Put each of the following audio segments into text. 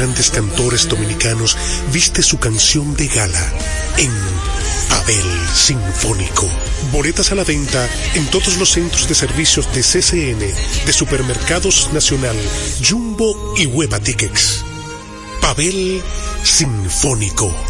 grandes cantores dominicanos viste su canción de gala en Abel Sinfónico. Boletas a la venta en todos los centros de servicios de CCN, de Supermercados Nacional, Jumbo y Hueva Tickets. Pavel Sinfónico.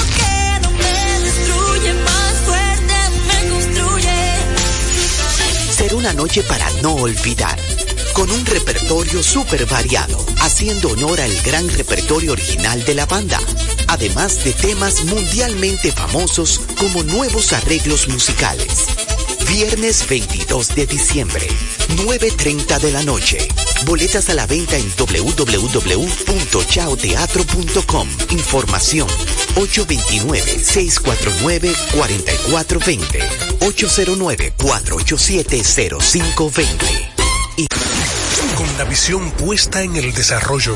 Ser una noche para no olvidar, con un repertorio súper variado, haciendo honor al gran repertorio original de la banda, además de temas mundialmente famosos como nuevos arreglos musicales. Viernes 22 de diciembre, 9.30 de la noche. Boletas a la venta en www.chaoteatro.com. Información 829-649-4420. 809-487-0520. Y... Con la visión puesta en el desarrollo,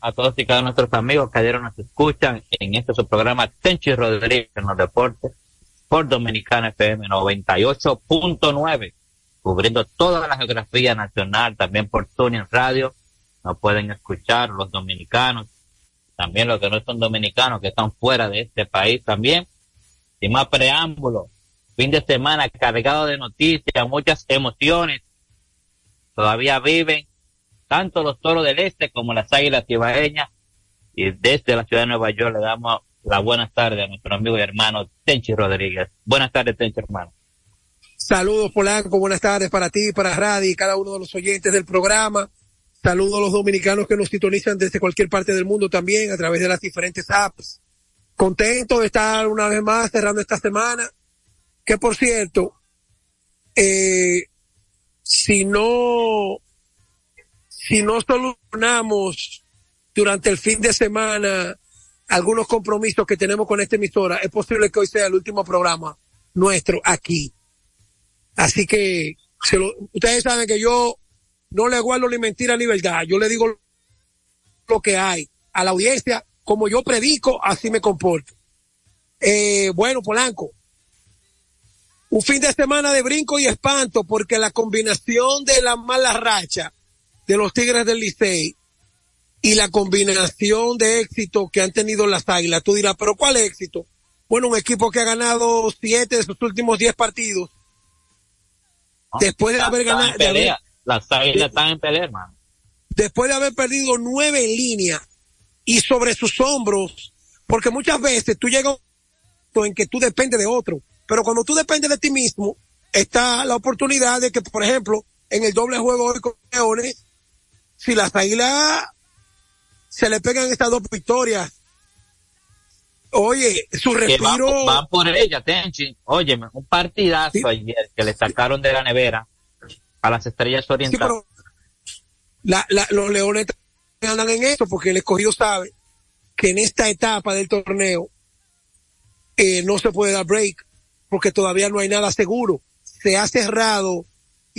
a todos y cada uno de nuestros amigos que ayer nos escuchan en este su programa Tenchi Rodríguez en los deportes por Dominicana FM 98.9 cubriendo toda la geografía nacional, también por Tuning Radio, nos pueden escuchar los dominicanos, también los que no son dominicanos, que están fuera de este país también. Sin más preámbulo, fin de semana cargado de noticias, muchas emociones, todavía viven tanto los toros del este como las águilas ibaeñas, y desde la ciudad de Nueva York le damos la buenas tardes a nuestro amigo y hermano Tenchi Rodríguez. Buenas tardes, Tenchi, hermano. Saludos Polanco, buenas tardes para ti, para Radi y cada uno de los oyentes del programa. Saludos a los dominicanos que nos sintonizan desde cualquier parte del mundo también a través de las diferentes apps. Contento de estar una vez más cerrando esta semana. Que por cierto, eh, si no, si no solucionamos durante el fin de semana algunos compromisos que tenemos con esta emisora, es posible que hoy sea el último programa nuestro aquí Así que ustedes saben que yo no le guardo ni mentira ni verdad. Yo le digo lo que hay a la audiencia, como yo predico, así me comporto. Eh, bueno, Polanco, un fin de semana de brinco y espanto porque la combinación de la mala racha de los Tigres del Licey y la combinación de éxito que han tenido las Águilas, tú dirás, pero ¿cuál éxito? Bueno, un equipo que ha ganado siete de sus últimos diez partidos Después de haber ganado. Las águilas están en pelea, hermano. Después de haber perdido nueve en línea y sobre sus hombros, porque muchas veces tú llegas en que tú dependes de otro, pero cuando tú dependes de ti mismo, está la oportunidad de que, por ejemplo, en el doble juego hoy con Leones, si las águilas se le pegan estas dos victorias Oye, su respiro. Van, por ella, Tenchi. Óyeme, un partidazo ayer que le sacaron de la nevera a las estrellas orientales. la, la, los leones andan en eso porque el escogido sabe que en esta etapa del torneo eh, no se puede dar break porque todavía no hay nada seguro. Se ha cerrado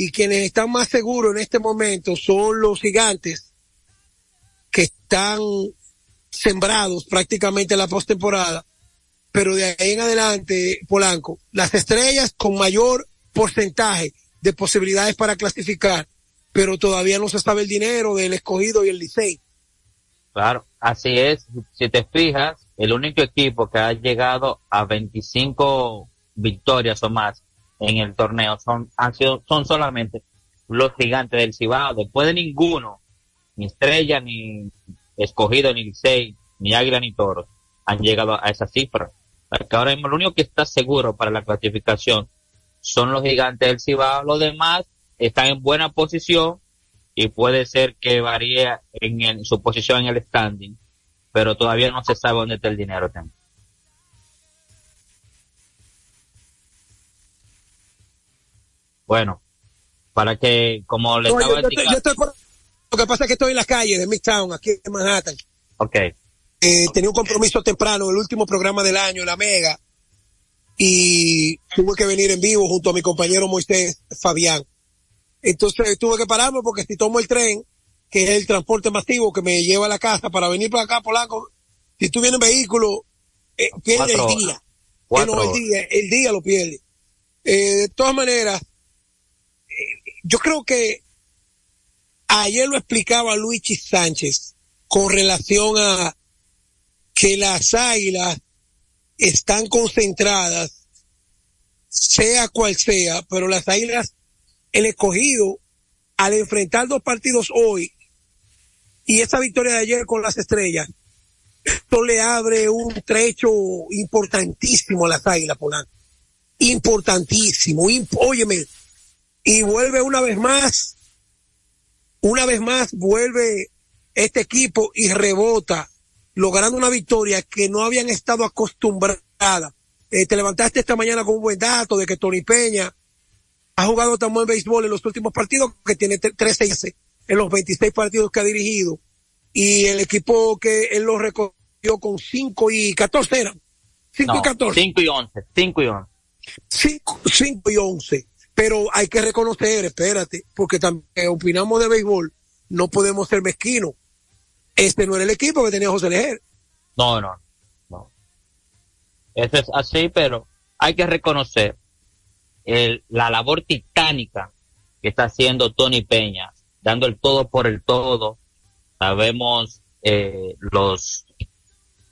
y quienes están más seguros en este momento son los gigantes que están sembrados prácticamente en la postemporada, pero de ahí en adelante, Polanco, las estrellas con mayor porcentaje de posibilidades para clasificar, pero todavía no se sabe el dinero del escogido y el Licey. Claro, así es. Si te fijas, el único equipo que ha llegado a 25 victorias o más en el torneo son, han sido, son solamente los gigantes del Cibao. Después de ninguno, ni estrella, ni escogido ni seis, ni águila ni toro, han llegado a esa cifra. Porque ahora mismo lo único que está seguro para la clasificación son los gigantes del Cibao. Los demás están en buena posición y puede ser que varíe en, su posición en el standing, pero todavía no se sabe dónde está el dinero también. Bueno, para que, como le estaba diciendo... lo que pasa es que estoy en las calles de Midtown, aquí en Manhattan. Ok. Eh, tenía un compromiso temprano, el último programa del año, la Mega, y tuve que venir en vivo junto a mi compañero Moisés Fabián. Entonces tuve que pararme porque si tomo el tren, que es el transporte masivo que me lleva a la casa para venir para acá, Polanco, si tú vienes en vehículo, eh, pierde el día. el día. El día lo pierde. Eh, de todas maneras, eh, yo creo que ayer lo explicaba Luigi Sánchez con relación a que las águilas están concentradas, sea cual sea, pero las águilas el escogido al enfrentar dos partidos hoy y esa victoria de ayer con las estrellas, esto le abre un trecho importantísimo a las águilas, Polanco. Importantísimo. óyeme, y vuelve una vez más, una vez más vuelve este equipo y rebota, logrando una victoria que no habían estado acostumbradas. Eh, te levantaste esta mañana con un buen dato de que Tony Peña ha jugado tan buen béisbol en los últimos partidos que tiene 13 en los 26 partidos que ha dirigido. Y el equipo que él lo recogió con 5 y 14 eran. 5 y 14. 5 y 11. 5 y 11. 5 y 11. Pero hay que reconocer, espérate, porque también opinamos de béisbol, no podemos ser mezquinos. Este no era el equipo que tenía José Lejer. No, no, no. Eso es así, pero hay que reconocer la labor titánica que está haciendo Tony Peña, dando el todo por el todo. Sabemos eh, los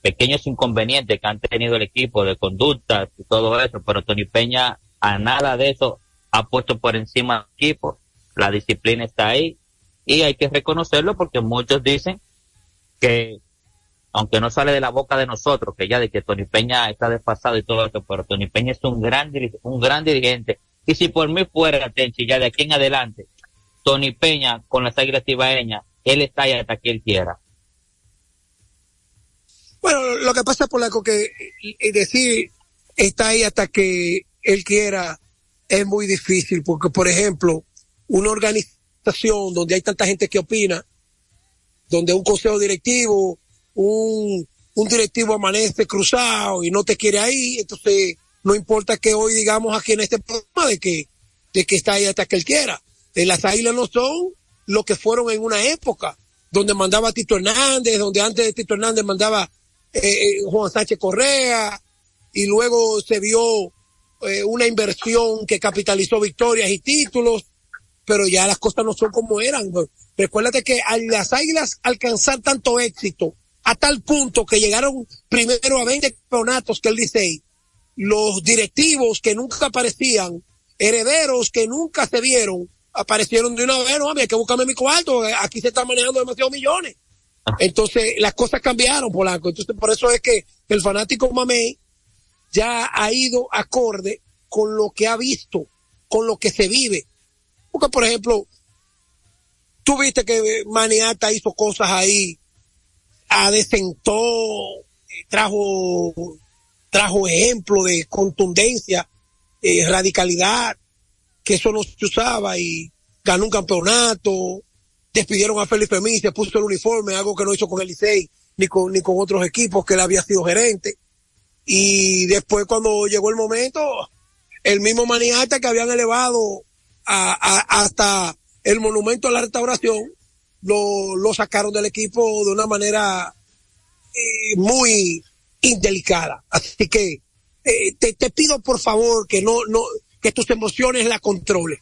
pequeños inconvenientes que han tenido el equipo de conductas y todo eso, pero Tony Peña a nada de eso ha puesto por encima del equipo. La disciplina está ahí y hay que reconocerlo porque muchos dicen que aunque no sale de la boca de nosotros, que ya de que Tony Peña está desfasado y todo esto, pero Tony Peña es un gran, un gran dirigente. Y si por mí fuera, Tenchi, ya de aquí en adelante, Tony Peña con las águilas tibaeñas, él está ahí hasta que él quiera. Bueno, lo que pasa, por la que decir está ahí hasta que él quiera es muy difícil, porque, por ejemplo, una organización donde hay tanta gente que opina, donde un consejo directivo un, un directivo amanece cruzado y no te quiere ahí, entonces no importa que hoy digamos aquí en este programa de que, de que está ahí hasta que él quiera. Eh, las águilas no son lo que fueron en una época, donde mandaba Tito Hernández, donde antes de Tito Hernández mandaba eh, eh, Juan Sánchez Correa, y luego se vio una inversión que capitalizó victorias y títulos, pero ya las cosas no son como eran. Recuérdate que al las águilas alcanzar tanto éxito, a tal punto que llegaron primero a 20 campeonatos que el Licey, los directivos que nunca aparecían, herederos que nunca se vieron, aparecieron de una vez, no, había que buscarme mi cuarto, aquí se están manejando demasiados millones. Ah. Entonces, las cosas cambiaron, Polanco. Entonces, por eso es que el fanático Mamey ya ha ido acorde con lo que ha visto, con lo que se vive. Porque, por ejemplo, tú viste que Maniata hizo cosas ahí adecentó, trajo, trajo ejemplo de contundencia, eh, radicalidad, que eso no se usaba y ganó un campeonato, despidieron a Felipe Mí, se puso el uniforme, algo que no hizo con el Licey ni con, ni con otros equipos que él había sido gerente. Y después cuando llegó el momento, el mismo maniata que habían elevado a, hasta el monumento a la restauración, lo, sacaron del equipo de una manera eh, muy indelicada. Así que eh, te, pido por favor que no, no, que tus emociones la controles.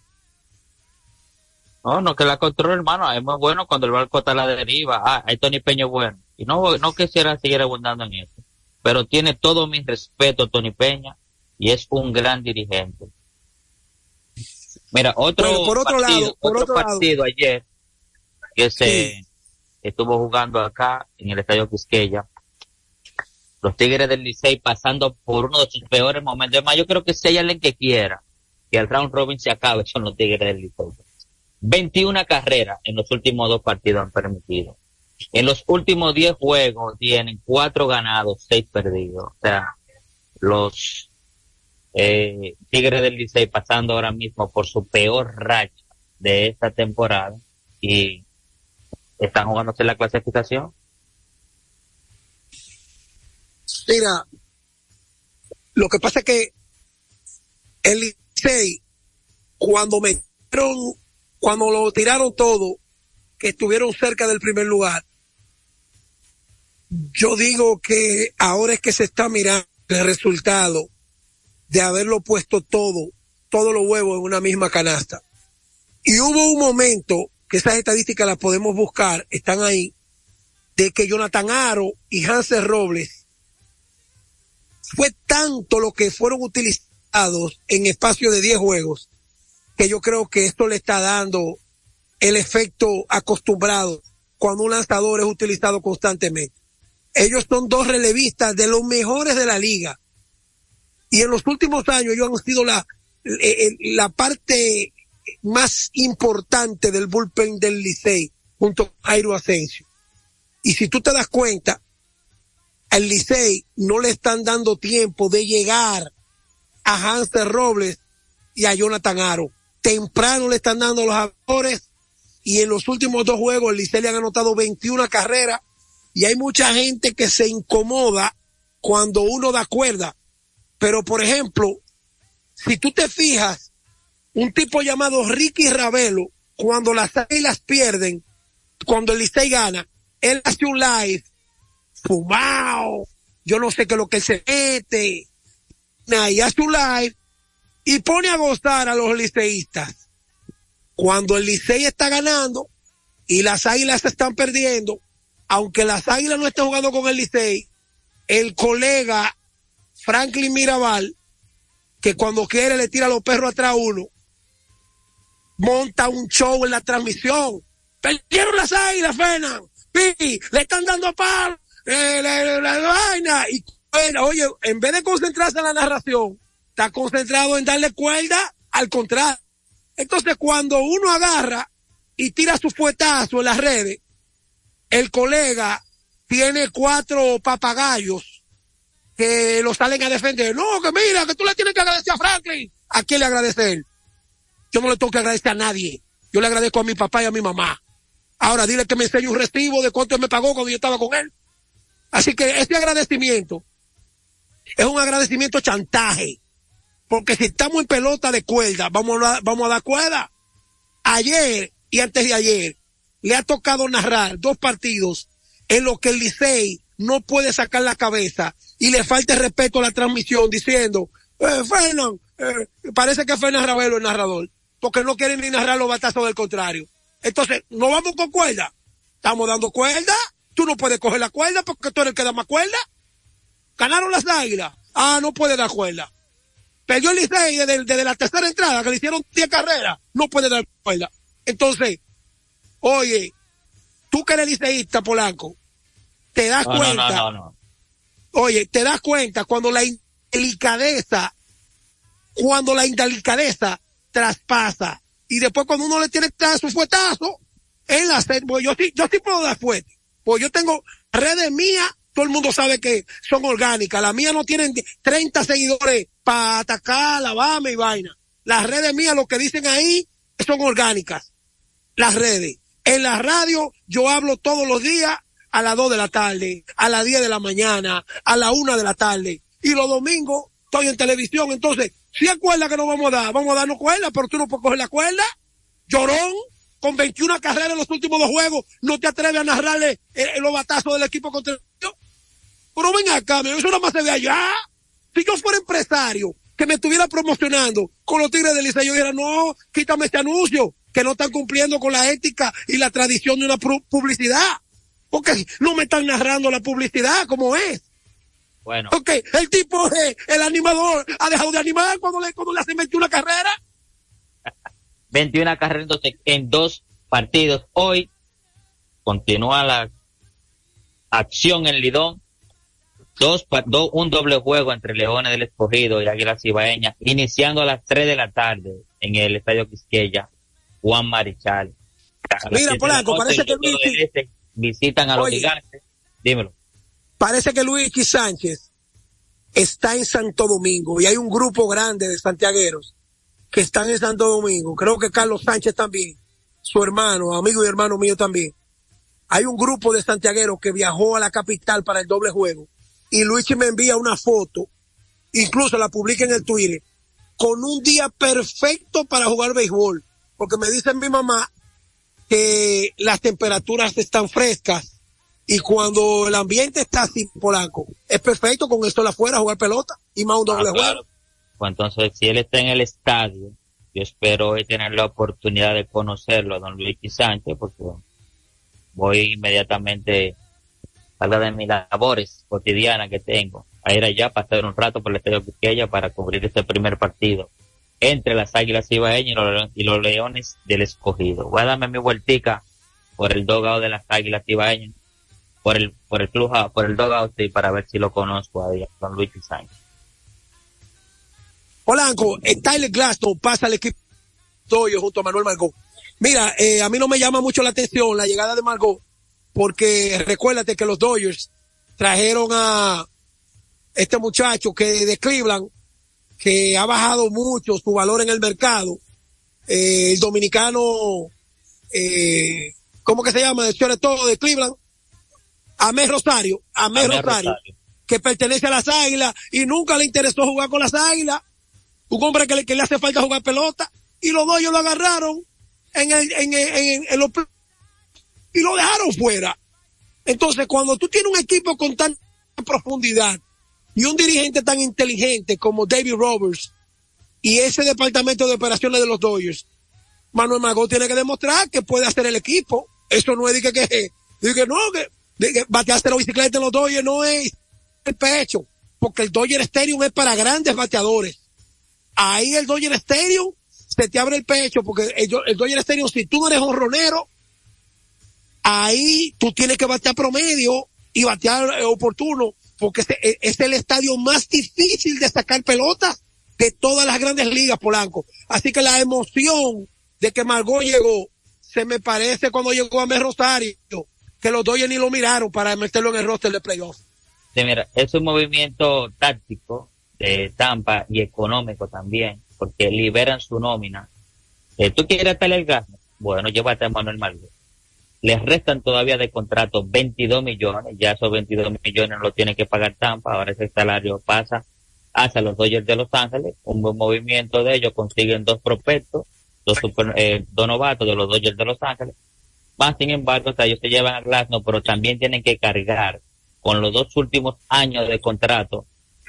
No, no que la controle, hermano. Es muy bueno cuando el barco está a la deriva. Ah, hay Tony Peña bueno. Y no, no quisiera seguir abundando en eso. Pero tiene todo mi respeto, Tony Peña, y es un gran dirigente. Mira, otro, por otro lado, por otro, partido ayer que se estuvo jugando acá en el Estadio Quisqueya. los Tigres del Licey pasando por uno de sus peores momentos. Además, yo creo que hay alguien que quiera que el round robin se acabe, son los Tigres del Licey. 21 carreras en los últimos dos partidos han permitido. En los últimos 10 juegos tienen 4 ganados, 6 perdidos. O sea, los eh, Tigres del Licey pasando ahora mismo por su peor racha de esta temporada y están jugándose la clasificación. Mira, lo que pasa es que el Licey, cuando metieron, cuando lo tiraron todo, que estuvieron cerca del primer lugar, yo digo que ahora es que se está mirando el resultado de haberlo puesto todo, todos los huevos en una misma canasta. Y hubo un momento, que esas estadísticas las podemos buscar, están ahí, de que Jonathan Aro y Hansel Robles fue tanto lo que fueron utilizados en espacio de 10 juegos, que yo creo que esto le está dando el efecto acostumbrado cuando un lanzador es utilizado constantemente. Ellos son dos relevistas de los mejores de la liga. Y en los últimos años ellos han sido la, eh, eh, la parte más importante del bullpen del Licey junto a Jairo Asensio. Y si tú te das cuenta, al Licey no le están dando tiempo de llegar a Hanser Robles y a Jonathan Aro. Temprano le están dando los jugadores y en los últimos dos juegos el Licey le han anotado 21 carreras y hay mucha gente que se incomoda cuando uno da cuerda. Pero por ejemplo, si tú te fijas, un tipo llamado Ricky Ravelo, cuando las águilas pierden, cuando el Licey gana, él hace un live fumado, yo no sé qué es lo que se mete, y hace un live y pone a gozar a los liceístas. Cuando el Licey está ganando y las águilas están perdiendo, aunque las águilas no estén jugando con el Licey, el colega Franklin Mirabal, que cuando quiere le tira los perros atrás a uno, monta un show en la transmisión. Perdieron las águilas, Fenan. le están dando palo eh, la, vaina. Y oye, en vez de concentrarse en la narración, está concentrado en darle cuerda al contrario. Entonces, cuando uno agarra y tira su fuetazo en las redes, el colega tiene cuatro papagayos que lo salen a defender. No, que mira, que tú le tienes que agradecer a Franklin. ¿A quién le agradecer? Yo no le tengo que agradecer a nadie. Yo le agradezco a mi papá y a mi mamá. Ahora dile que me enseñe un recibo de cuánto él me pagó cuando yo estaba con él. Así que este agradecimiento es un agradecimiento chantaje. Porque si estamos en pelota de cuerda, vamos a, vamos a dar cuerda. Ayer y antes de ayer le ha tocado narrar dos partidos en los que el Licey no puede sacar la cabeza y le falta respeto a la transmisión diciendo, eh, Fernan, eh, parece que Fernan Ravelo el narrador, porque no quieren ni narrar los batazos del contrario. Entonces, no vamos con cuerda. Estamos dando cuerda Tú no puedes coger la cuerda porque tú eres el que da más cuerda. Ganaron las águilas. Ah, no puede dar cuerda. Perdió el Licey desde, la tercera entrada, que le hicieron 10 carreras. No puede dar cuerda. Entonces, oye, tú que eres liceísta, Polanco, te das cuenta. No, no, oye, te das cuenta cuando la indelicadeza, cuando la indelicadeza traspasa. Y después cuando uno le tiene que dar su fuetazo, en la pues yo sí, yo sí puedo dar fuerte. Pues yo tengo redes mías, todo el mundo sabe que son orgánicas. Las mías no tienen 30 seguidores para atacar Alabama y vaina. Las redes mías, lo que dicen ahí, son orgánicas. Las redes. En la radio yo hablo todos los días a las 2 de la tarde, a las 10 de la mañana, a la 1 de la tarde. Y los domingos estoy en televisión. Entonces, si es cuerda que nos vamos a dar, vamos a darnos cuerda, pero tú no puedes coger la cuerda. Llorón con 21 carreras en los últimos dos juegos, no te atreves a narrarle el, los batazos del equipo contra Pero ven acá, eso nada más se ve allá. Si yo fuera empresario, que me estuviera promocionando con los Tigres del Liceo, yo dijera, no, quítame este anuncio, que no están cumpliendo con la ética y la tradición de una publicidad. Porque no me están narrando la publicidad como es. Bueno. Porque el tipo, el animador, ha dejado de animar cuando le, cuando le hacen 21 carreras. 21 carreras en dos partidos. Hoy continúa la acción en Lidón. dos, un doble juego entre Leones del Escogido y Águilas Ibaeñas, iniciando a las 3 de la tarde en el Estadio Quisqueya, Juan Marichal. Mira, Polanco, parece que Luis... Este visitan a los gigantes. Dímelo. Parece que Luis Sánchez está en Santo Domingo y hay un grupo grande de santiagueros que están en Santo Domingo. Creo que Carlos Sánchez también, su hermano, amigo y hermano mío también. Hay un grupo de santiagueros que viajó a la capital para el doble juego y Luigi me envía una foto, incluso la publica en el Twitter, con un día perfecto para jugar béisbol, porque me dice mi mamá que las temperaturas están frescas y cuando el ambiente está así polanco, es perfecto con esto la afuera jugar pelota y más un doble ah, juego. Pues entonces, si él está en el estadio, yo espero hoy tener la oportunidad de conocerlo, don Luis Sánchez, porque voy inmediatamente salga de mis labores cotidianas que tengo, a ir allá para estar un rato por el Estadio Quisqueya para cubrir este primer partido entre las Águilas Ibaeñas y los, Leones del Escogido. Voy a darme mi vueltica por el dogado de las Águilas Ibaeñas, por el, por el club, por el dogado, sí, para ver si lo conozco ahí, con Luis Sánchez. Polanco, eh, Tyler Glaston pasa al equipo tuyo junto a Manuel Margot. Mira, eh, a mí no me llama mucho la atención la llegada de Margot, porque recuérdate que los Dodgers trajeron a este muchacho que de Cleveland, que ha bajado mucho su valor en el mercado, eh, el dominicano, eh, ¿cómo que se llama? El todo de Cleveland, Amé Rosario, Amé, Rosario, que pertenece a las Águilas y nunca le interesó jugar con las Águilas, un hombre que le, que le hace falta jugar pelota, y los Dodgers lo agarraron en, el, en, en, en los y lo dejaron fuera. Entonces, cuando tú tienes un equipo con tanta profundidad y un dirigente tan inteligente como David Roberts y ese departamento de operaciones de los Dodgers, Manuel Mago tiene que demostrar que puede hacer el equipo. Eso no es de que, que, no, que, de que bateaste la bicicleta en los Dodgers no es el pecho, porque el Dodger Stadium es para grandes bateadores. Ahí el Dodger Stadium se te abre el pecho, porque el, el Dodger Stadium, si tú no eres un ronero, ahí tú tienes que batear promedio y batear eh, oportuno, porque e, es el estadio más difícil de sacar pelota de todas las grandes ligas, Polanco. Así que la emoción de que Margot llegó, se me parece cuando llegó a Mer Rosario, que los Dodgers ni lo miraron para meterlo en el roster de playoff. Sí, mira, es un movimiento táctico de Tampa y económico también, porque liberan su nómina. Eh, ¿Tú quieres estar el gas? Bueno, llévate a Manuel Margot les restan todavía de contrato 22 millones, ya esos 22 millones lo tiene que pagar Tampa, ahora ese salario pasa hacia los Dodgers de Los Ángeles, un buen movimiento de ellos, consiguen dos prospectos, dos, eh, dos novatos de los Dodgers de Los Ángeles, más sin embargo, o ellos se llevan a Glasnow, pero también tienen que cargar con los dos últimos años de contrato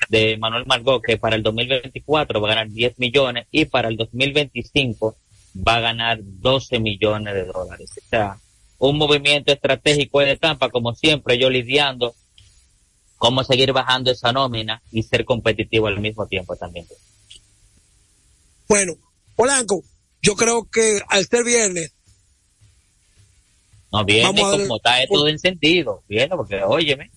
de Manuel Margot, que para el 2024 va a ganar 10 millones y para el 2025 va a ganar 12 millones de dólares. O sea, un movimiento estratégico de Tampa, como siempre, yo lidiando cómo seguir bajando esa nómina y ser competitivo al mismo tiempo también. Bueno, Polanco, yo creo que al ser viernes. No viene como está todo en sentido, viene porque óyeme,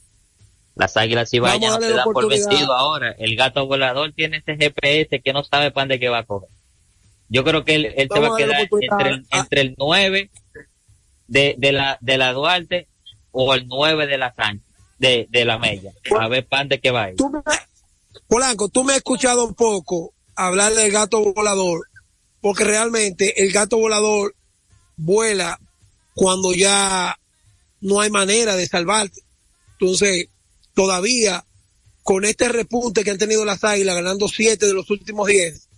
las águilas y vayan no se dan por vencido ahora. El gato volador tiene este GPS que no sabe para dónde que va a coger. Yo creo que él, él se va a quedar entre el, entre el 9 de, de, la, de la Duarte o el 9 de la Sánchez, de, de la Mella. A ver, pan de qué va. Polanco, tú me has escuchado un poco hablar del gato volador, porque realmente el gato volador vuela cuando ya no hay manera de salvarte. Entonces, todavía con este repunte que han tenido las águilas ganando siete de los últimos diez,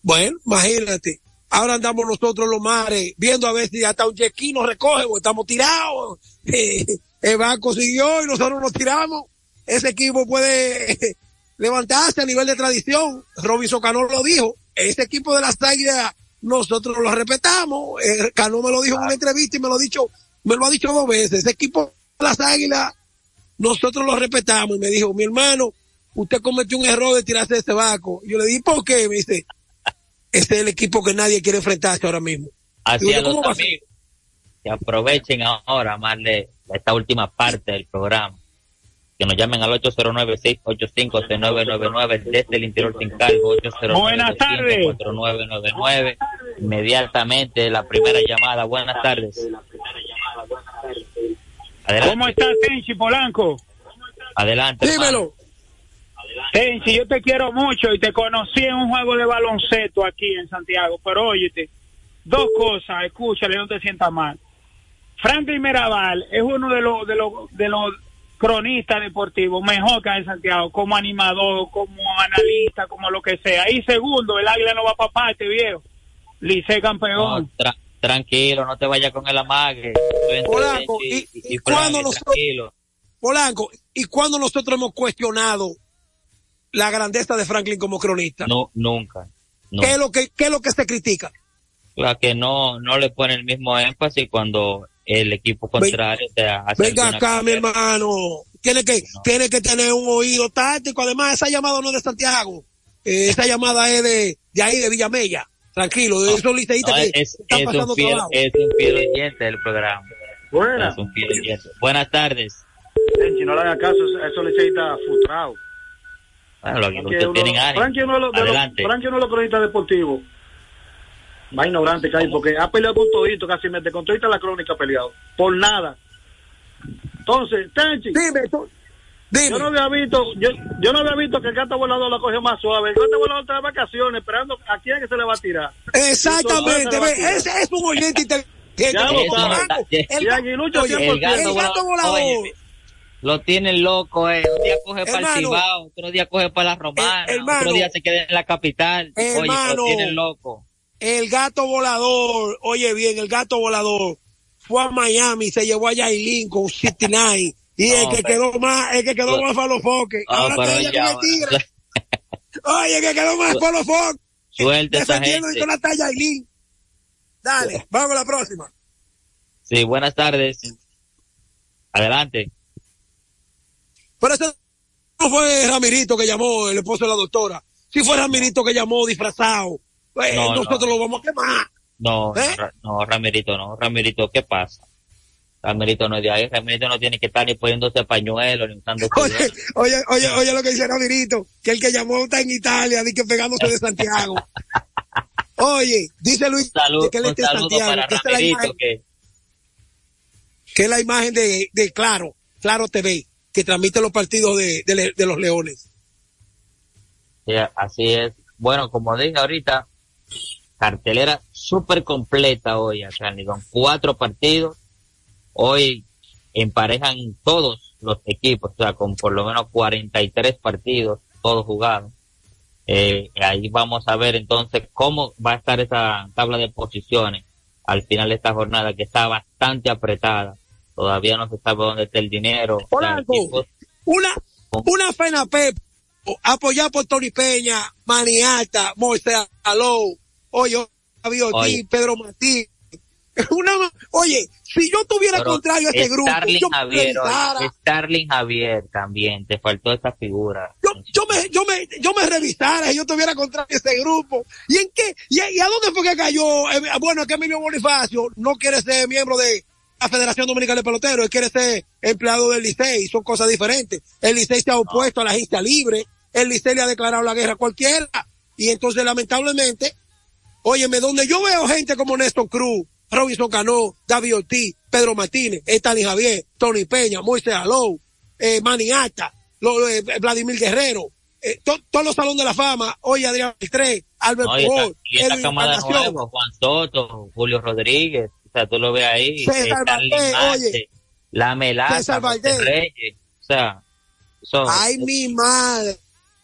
bueno, imagínate, Ahora andamos nosotros los mares viendo a ver si hasta un yequí nos recoge o estamos tirados. el banco siguió y nosotros nos tiramos. Ese equipo puede levantarse a nivel de tradición. Robinson Cano lo dijo. Ese equipo de las águilas nosotros lo respetamos. Eh, Cano me lo dijo en una entrevista y me lo ha dicho, me lo ha dicho dos veces. Ese equipo de las águilas nosotros lo respetamos. Y me dijo, mi hermano, usted cometió un error de tirarse de ese barco. yo le dije, ¿por qué? Me dice, este es el equipo que nadie quiere enfrentarse ahora mismo. Así a los amigos que aprovechen ahora más de esta última parte del programa que nos llamen al 809-685-6999 desde el interior sin cargo, 809 Buenas tardes. 4999 Inmediatamente la primera llamada. Buenas tardes. Adelante. ¿Cómo estás, Tenchi Polanco? Adelante. Dímelo. Tenchi, yo te quiero mucho y te conocí en un juego de baloncesto aquí en Santiago, pero óyete, dos cosas, escúchale, no te sientas mal. Franklin Mirabal es uno de los de los de los cronistas deportivos mejor que en Santiago, como animador, como analista, como lo que sea. Y segundo, el águila no va para parte, viejo. Lice campeón. tranquilo, no te vayas con el amague. Polanco, y, y, cuando nosotros, Polanco, ¿y cuando nosotros hemos cuestionado la grandeza de Franklin como cronista? No, nunca. ¿Qué, es lo que, ¿Qué es lo que se critica? La que no, no le pone el mismo énfasis cuando el equipo contrario te hace Venga acá, mi hermano. Tiene que, tiene que tener un oído táctico. Además, esa llamada no es de Santiago. Eh, esa llamada es de, de ahí, de Villamella. Tranquilo, de esos liceístas que es, están es pasando un fiel, Es un fiel oyente del programa. Buenas. Buenas tardes. Si no le hagan caso, esos liceístas frustrados. Bueno, lo que ustedes tienen ánimo. Frankie uno de los cronistas deportivos más ignorante que hay, porque ha peleado con todito, casi me con todita la crónica ha peleado, por nada. Entonces, Tenchi, dime, tú, dime. yo no había visto, yo, yo no había visto que el gato volador la cogió más suave. El gato volador está de vacaciones, esperando a quién que se le va a tirar. Exactamente, ve, ese es un oyente inteligente. Ya lo El, el, el, gato volador. Lo tienen loco, eh. Un día coge para el Cibao, otro día coge para la Romana, otro día se queda en la capital. Hermano, Oye, lo tienen loco el gato volador, oye bien, el gato volador fue a Miami, se llevó a Yailin con 69 y el que quedó más, el que quedó más para los foques. Ahora está ella con el tigre. Oye, el que quedó más para los foques. Suelta esa gente. y la está Yailin. Dale, vamos a la próxima. Sí, buenas tardes. Adelante. Pero ese no fue Ramirito que llamó, el esposo de la doctora. Si fue Ramirito que llamó disfrazado pues, nosotros lo vamos a quemar. No, ¿Eh? no, Ramirito, no. Ramirito, ¿qué pasa? Ramirito no es de ahí, Ramirito no tiene que estar ni poniéndose pañuelos, ni usando oye, oye, oye, oye lo que dice Ramirito, que el que llamó está en Italia, dice que pegándose de Santiago. oye, dice Luis que él está en Santiago, que, es la imagen, que... es la imagen de, de Claro, Claro TV, que transmite los partidos de, de, de los Leones. Sí, así es. Bueno, como dije ahorita, cartelera súper completa hoy acá, con cuatro partidos. Hoy emparejan todos los equipos, o sea, con por lo menos 43 partidos, todos jugados. Eh, ahí vamos a ver entonces cómo va a estar esa tabla de posiciones al final de esta jornada que está bastante apretada. Todavía no se sabe dónde está el dinero. una, una pena Pep, apoyar por Tony Peña, Maniata, Moisés Alou, oye, Javier Pedro Martín. Una, oye, si yo tuviera contrario a este grupo, Starling yo Javier, Starling Javier también, te faltó esa figura. Yo, yo me, yo me, yo me revisara si yo tuviera contrario a este grupo. ¿Y en qué? ¿Y, a dónde fue que cayó? Eh, bueno, es que Emilio Bonifacio no quiere ser miembro de la Federación Dominicana de Peloteros, él quiere ser empleado del Licey, son cosas diferentes. El Licey se ha opuesto a la agencia libre, el Licey le ha declarado la guerra a cualquiera, y entonces lamentablemente Óyeme, donde yo veo gente como Néstor Cruz, Robinson Cano, David Ortiz, Pedro Martínez, Estani Javier, Tony Peña, Moisés Alou, eh, Maniata, eh, Vladimir Guerrero, eh, todos los salones de la fama, hoy Adrián Beltré, Albert no, Pujol, y esta, cámara nueva, Juan Soto, Julio Rodríguez, sea, tú lo ves ahí, César Valdés, oye, la Melaza, César Valdés, Reyes, o sea, son, Ay, mi madre.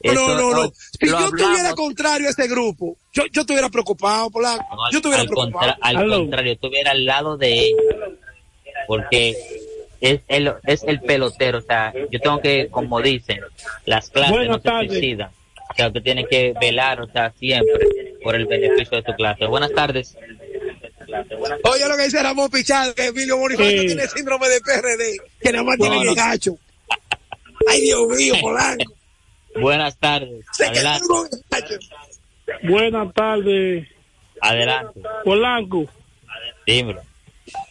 No, no, no. Si yo estuviera contrario a ese grupo, yo, yo estuviera preocupado, Polanco. yo estuviera al preocupado. al contrario, estuviera al lado de ellos. Porque es el, es el pelotero. O sea, yo tengo que, como dicen, las clases no se suicidan. O sea, usted tiene que velar, o sea, siempre por el beneficio de su clase. Buenas tardes. Oye, lo que dice Ramón Pichal, que Emilio Bonifacio tiene síndrome de PRD, que nada más tiene el gacho. Ay, Dios mío, Polanco. Buenas tardes. Adelante. Buenas tardes. Adelante. Polanco. Dímelo.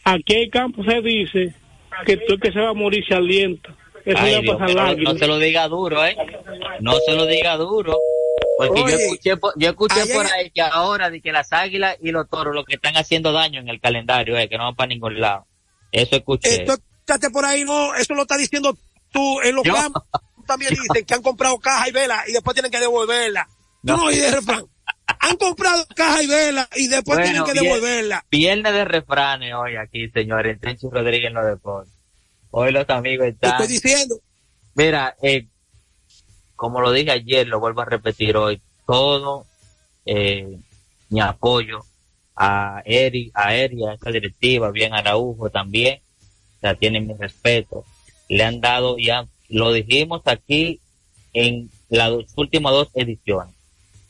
Aquí el campo se dice que tú que se va a morir se alienta. no, se lo diga duro, ¿eh? No se lo diga duro. Porque yo escuché, yo escuché por ahí que ahora de que las águilas y los toros lo que están haciendo daño en el calendario es que no van para ningún lado. Eso escuché. Esto, por ahí, no, eso lo está diciendo tú en los campos. También dicen que han comprado caja y vela y después tienen que devolverla. No, no, y de refrán. Han comprado caja y vela y después tienen que devolverla. Viernes de refranes hoy aquí, señores, en Tencho Rodríguez en los deportes. Hoy los amigos están. Te estoy diciendo. Mira, eh, como lo dije ayer, lo vuelvo a repetir hoy, todo eh, mi apoyo a Eri, a Eri, a esta directiva, bien Araujo también, o sea, tienen mi respeto. Le han dado, ya lo dijimos aquí en las últimas dos ediciones.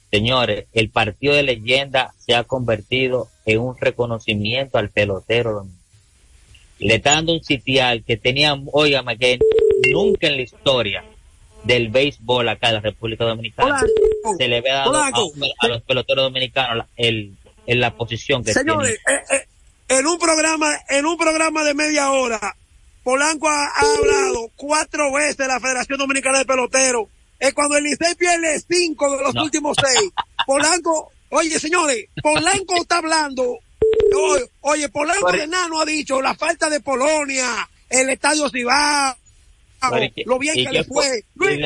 Señores, el partido de leyenda se ha convertido en un reconocimiento al pelotero Le está dando un sitial que tenía, oígame, que nunca en la historia del béisbol acá en la República Dominicana se le había dado a, los peloteros dominicanos el, en la posición que Señores, eh, eh, en un programa, en un programa de media hora, Polanco ha, hablado cuatro veces de la Federación Dominicana de Peloteros. Es cuando el Licey pierde cinco de los últimos seis. Polanco, oye señores, Polanco está hablando. Oye, Polanco de Nano ha dicho la falta de Polonia, el estadio Cibao, lo bien que le fue. Luis,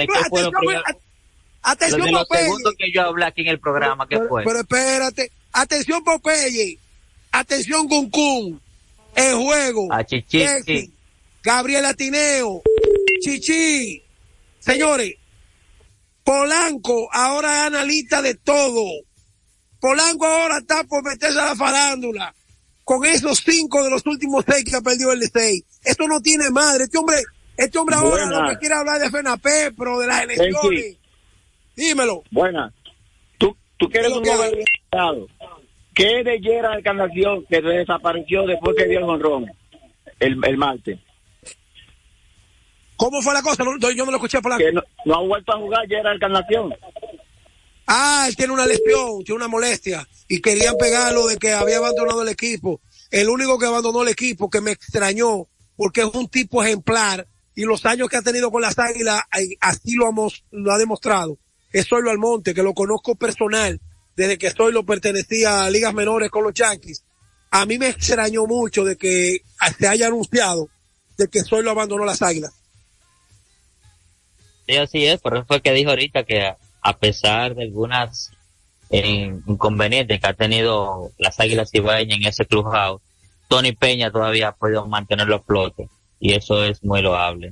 atención, Lo segundo que yo hablé aquí en el programa, ¿qué fue? Pero espérate, atención Popeye, atención Kun el juego, a Chichi, Gabriel Atineo, Chichi, señores, Polanco ahora es analista de todo. Polanco ahora está por meterse a la farándula con esos cinco de los últimos seis que ha perdido el seis. Esto no tiene madre. Este hombre este hombre ahora lo que quiere hablar de FENAPE, pero de las elecciones. Dímelo. Buena. Tú, tú quieres un gobernador. ¿Qué de Yera Encarnación que desapareció después que dio el honrón el, el martes? ¿Cómo fue la cosa? yo no lo escuché por la... Que no, no, ha vuelto a jugar Yera Encarnación. Ah, él tiene una lesión, tiene una molestia. Y querían pegarlo de que había abandonado el equipo. El único que abandonó el equipo que me extrañó, porque es un tipo ejemplar, y los años que ha tenido con las águilas, así lo, hemos, lo ha demostrado. Es Soylo Almonte, que lo conozco personal, desde que lo pertenecía a ligas menores con los Yankees. A mí me extrañó mucho de que se haya anunciado de que lo abandonó las águilas. Sí, así es, por eso fue que dijo ahorita que a pesar de algunas eh, inconvenientes que ha tenido las águilas cibaeñas en ese clubhouse, Tony Peña todavía ha podido mantener los flotes y eso es muy loable.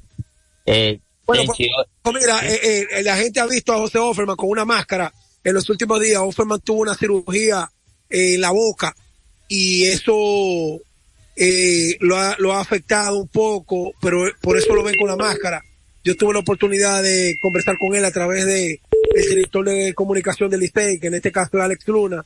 Eh, bueno, pues, pues mira, eh, eh, la gente ha visto a José Offerman con una máscara. En los últimos días, Offerman tuvo una cirugía en la boca y eso lo, ha, lo ha afectado un poco, pero por eso lo ven con la máscara. Yo tuve la oportunidad de conversar con él a través de el director de comunicación del ISTEI, que en este caso es Alex Luna.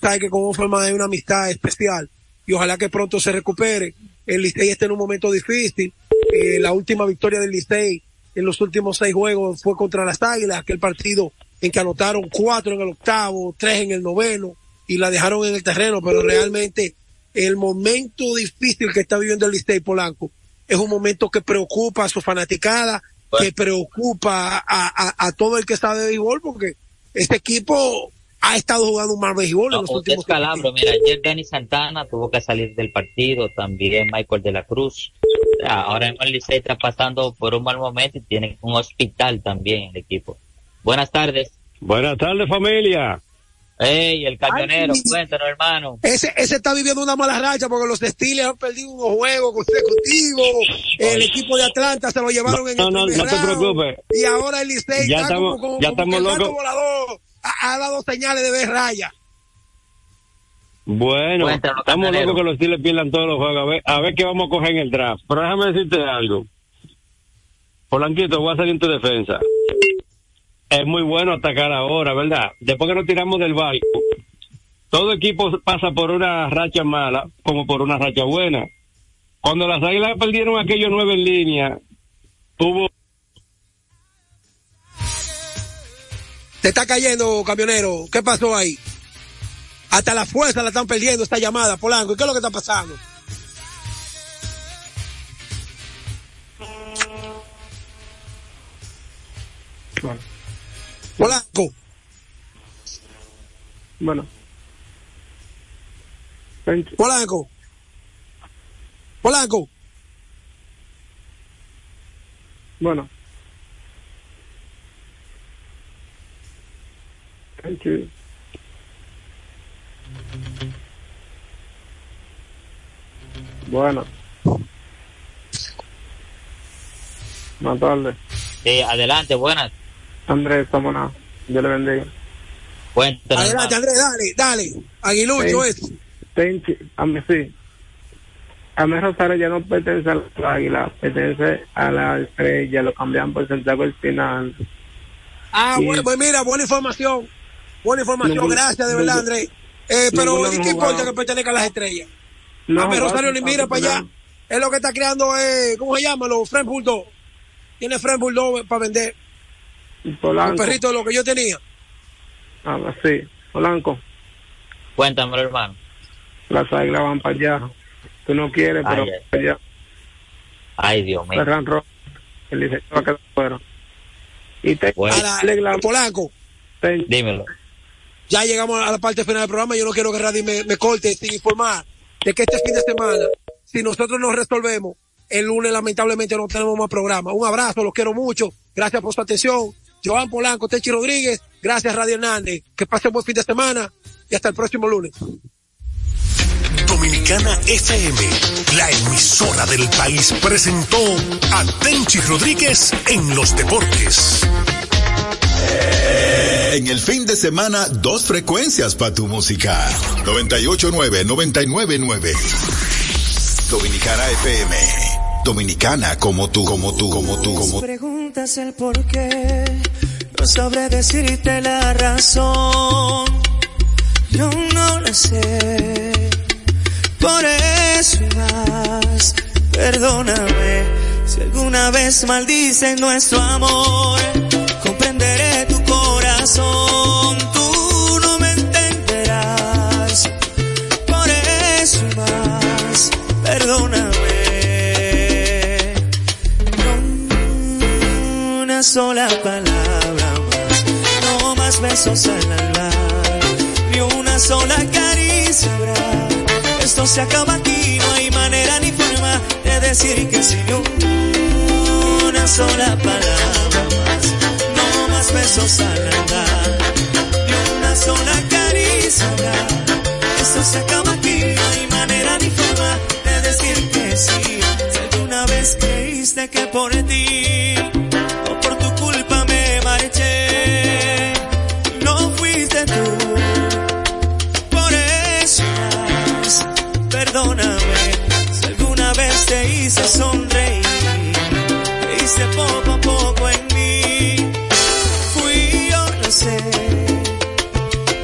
Sabe que con Offerman hay una amistad especial y ojalá que pronto se recupere el Licey está en un momento difícil. Eh, la última victoria del Licey en los últimos seis juegos fue contra las Águilas, aquel partido en que anotaron cuatro en el octavo, tres en el noveno y la dejaron en el terreno, pero realmente el momento difícil que está viviendo el Licey Polanco es un momento que preocupa a su fanaticada, que preocupa a, a, a, todo el que sabe de béisbol, porque este equipo ha estado jugando un mal béisbol en los últimos. Mira, ayer Danny Santana tuvo que salir del partido, también Michael de la Cruz. Ahora en el Licey está pasando por un mal momento y tiene un hospital también el equipo. Buenas tardes. Buenas tardes, familia. Ey, el camionero, cuéntanos, hermano. Ese, ese está viviendo una mala racha porque los Steelers han perdido unos juegos consecutivos. El equipo de Atlanta se lo llevaron en el No, no, no te preocupes. Y ahora el Licey ya está estamos, como, ya estamos locos ha, dado señales de ver raya. Bueno, estamos locos que los Steelers pierdan todos los juegos. A ver, a ver qué vamos a coger en el draft. Pero déjame decirte algo. Polanquito, voy a salir en tu defensa. Es muy bueno atacar ahora, ¿verdad? Después que nos tiramos del barco, todo equipo pasa por una racha mala como por una racha buena. Cuando las águilas perdieron aquellos nueve en línea, hubo Se está cayendo, camionero. ¿Qué pasó ahí? Hasta la fuerza la están perdiendo esta llamada, Polanco. ¿Y qué es lo que está pasando? Polanco. Bueno. Polanco. Polanco. Bueno. Thank you. Bueno. Buenas tardes. Sí, adelante, buenas. Andrés, estamos nada. Dios le bendiga. Cuéntanos. Adelante, Andrés, dale, dale. Aguilucho es. A mí sí. A mí Rosario ya no pertenece a la águila, pertenece a la estrella, lo cambian por Santiago el final. Ah, bueno, pues mira, buena información. Buena información, gracias de verdad, Andrés. Eh, pero ¿qué importa que pertenezca a las estrellas? No, a mí Rosario ni mira para allá. Es lo que está creando, eh, ¿cómo se llama? Los French Bulldog. Tiene French Bulldog para vender. Un perrito de lo que yo tenía. Ah, sí, Polanco. Cuéntame, hermano. Las águilas van para allá. Tú no quieres, pero ay, para allá. Ay, Dios mío. Ferran Rojo. Él dice va a quedar fuera. Y te bueno. a la, Polanco. Dímelo. Ya llegamos a la parte final del programa. Yo no quiero que Radio me, corte sin informar de que este fin de semana, si nosotros nos resolvemos, el lunes lamentablemente no tenemos más programa. Un abrazo, los quiero mucho. Gracias por su atención. Joan Polanco, Techi Rodríguez. Gracias, Radio Hernández. Que pasen buen fin de semana y hasta el próximo lunes. Dominicana FM, la emisora del país, presentó a Tenchi Rodríguez en los deportes. En el fin de semana, dos frecuencias para tu música. 989, 999. Dominicana FM. Dominicana como tú, como tú, como tú, como tú. Preguntas el por qué, no sabré decirte la razón. Yo no lo sé por eso más, perdóname si alguna vez maldice nuestro amor. Se acaba aquí, no hay manera ni forma de decir que sí una sola palabra más, no más besos al andar, ni una sola caricia Esto se acaba aquí, no hay manera ni forma de decir que sí. Si alguna vez creíste que por ti o por tu culpa me marché, perdóname. Si alguna vez te hice sonreír, te hice poco a poco en mí, fui yo, no sé,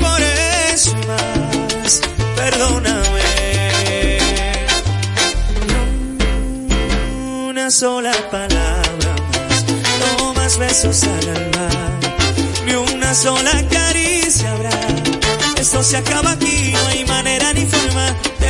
por eso más, perdóname. Una sola palabra más, no más besos al alma, ni una sola caricia habrá, esto se acaba aquí, no hay manera ni forma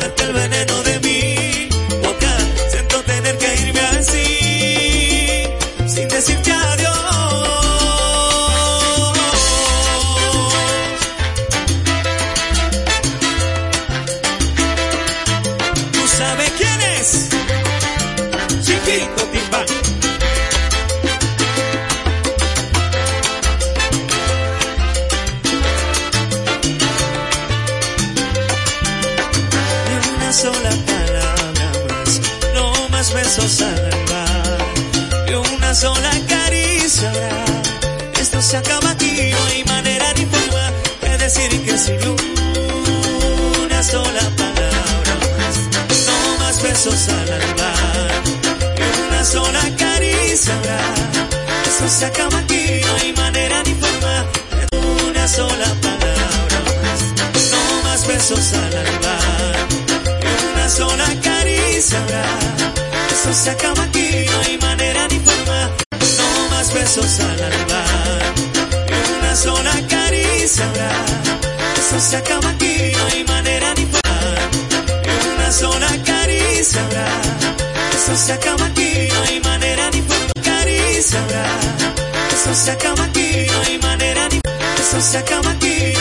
meterte el veneno. beso salva, que una sola caricia habrá. Esto se acaba aquí, no hay manera ni forma de decir que sin una sola palabra más, no más besos al alma, que una sola caricia habrá. Esto se acaba aquí, no hay manera ni forma de una sola palabra más, no más besos al alma, que una sola caricia habrá. Eso se acaba aquí, no hay manera ni forma. Y una sola caricia habrá. Eso se acaba aquí, no hay manera ni forma. Caricia habrá. Eso se acaba aquí, no hay manera ni Eso se acaba aquí,